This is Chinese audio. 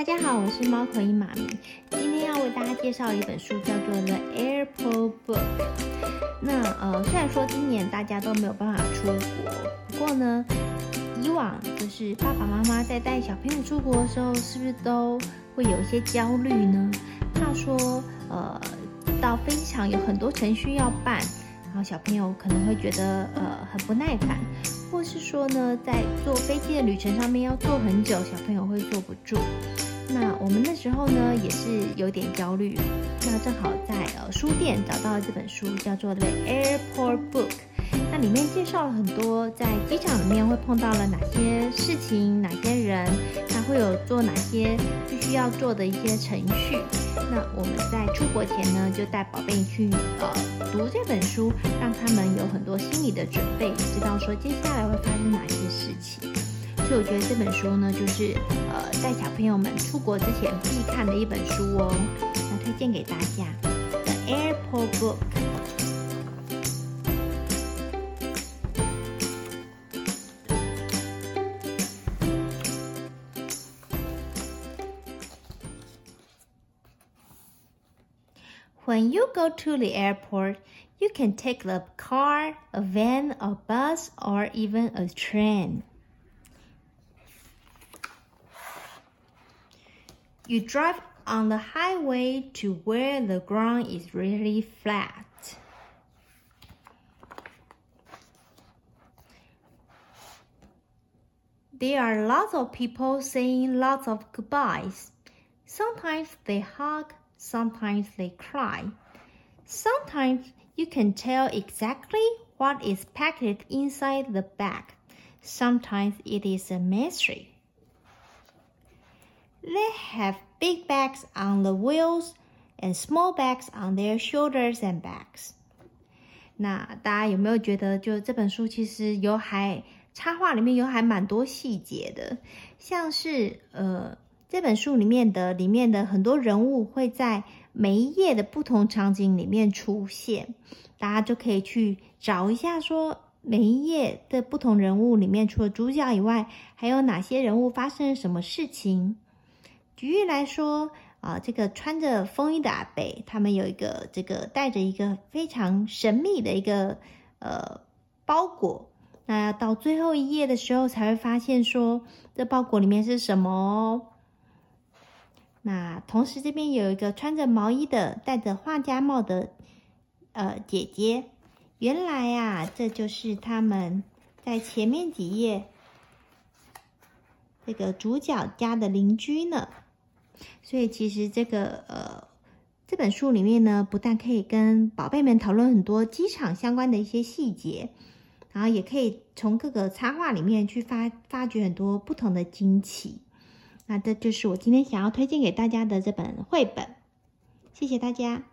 大家好，我是猫头鹰妈咪。今天要为大家介绍一本书，叫做《The Airport Book》。那呃，虽然说今年大家都没有办法出国，不过呢，以往就是爸爸妈妈在带小朋友出国的时候，是不是都会有一些焦虑呢？怕说呃，到飞机场有很多程序要办，然后小朋友可能会觉得呃很不耐烦。或是说呢，在坐飞机的旅程上面要坐很久，小朋友会坐不住。那我们那时候呢，也是有点焦虑。那正好在呃书店找到了这本书，叫做《The Airport Book》。那里面介绍了很多在机场里面会碰到了哪些事情，哪些人，他会有做哪些必须要做的一些程序。那我们在出国前呢，就带宝贝去呃读这本书，让他们有很多心理的准备，知道说接下来会发生哪些事情。所以我觉得这本书呢，就是呃带小朋友们出国之前必看的一本书哦。那推荐给大家，《The Airport Book》。When you go to the airport, you can take a car, a van, a bus, or even a train. You drive on the highway to where the ground is really flat. There are lots of people saying lots of goodbyes. Sometimes they hug, sometimes they cry. Sometimes you can tell exactly what is packed inside the bag. Sometimes it is a mystery. They have big bags on the wheels and small bags on their shoulders and backs. 那大家有没有觉得，就这本书其实有还插画里面有还蛮多细节的，像是呃这本书里面的里面的很多人物会在每一页的不同场景里面出现，大家就可以去找一下，说每一页的不同人物里面，除了主角以外，还有哪些人物发生了什么事情？举例来说，啊，这个穿着风衣的阿北，他们有一个这个带着一个非常神秘的一个呃包裹，那到最后一页的时候才会发现说，这包裹里面是什么哦。那同时，这边有一个穿着毛衣的、戴着画家帽的呃姐姐。原来啊，这就是他们在前面几页这个主角家的邻居呢。所以，其实这个呃这本书里面呢，不但可以跟宝贝们讨论很多机场相关的一些细节，然后也可以从各个插画里面去发发掘很多不同的惊奇。那这就是我今天想要推荐给大家的这本绘本，谢谢大家。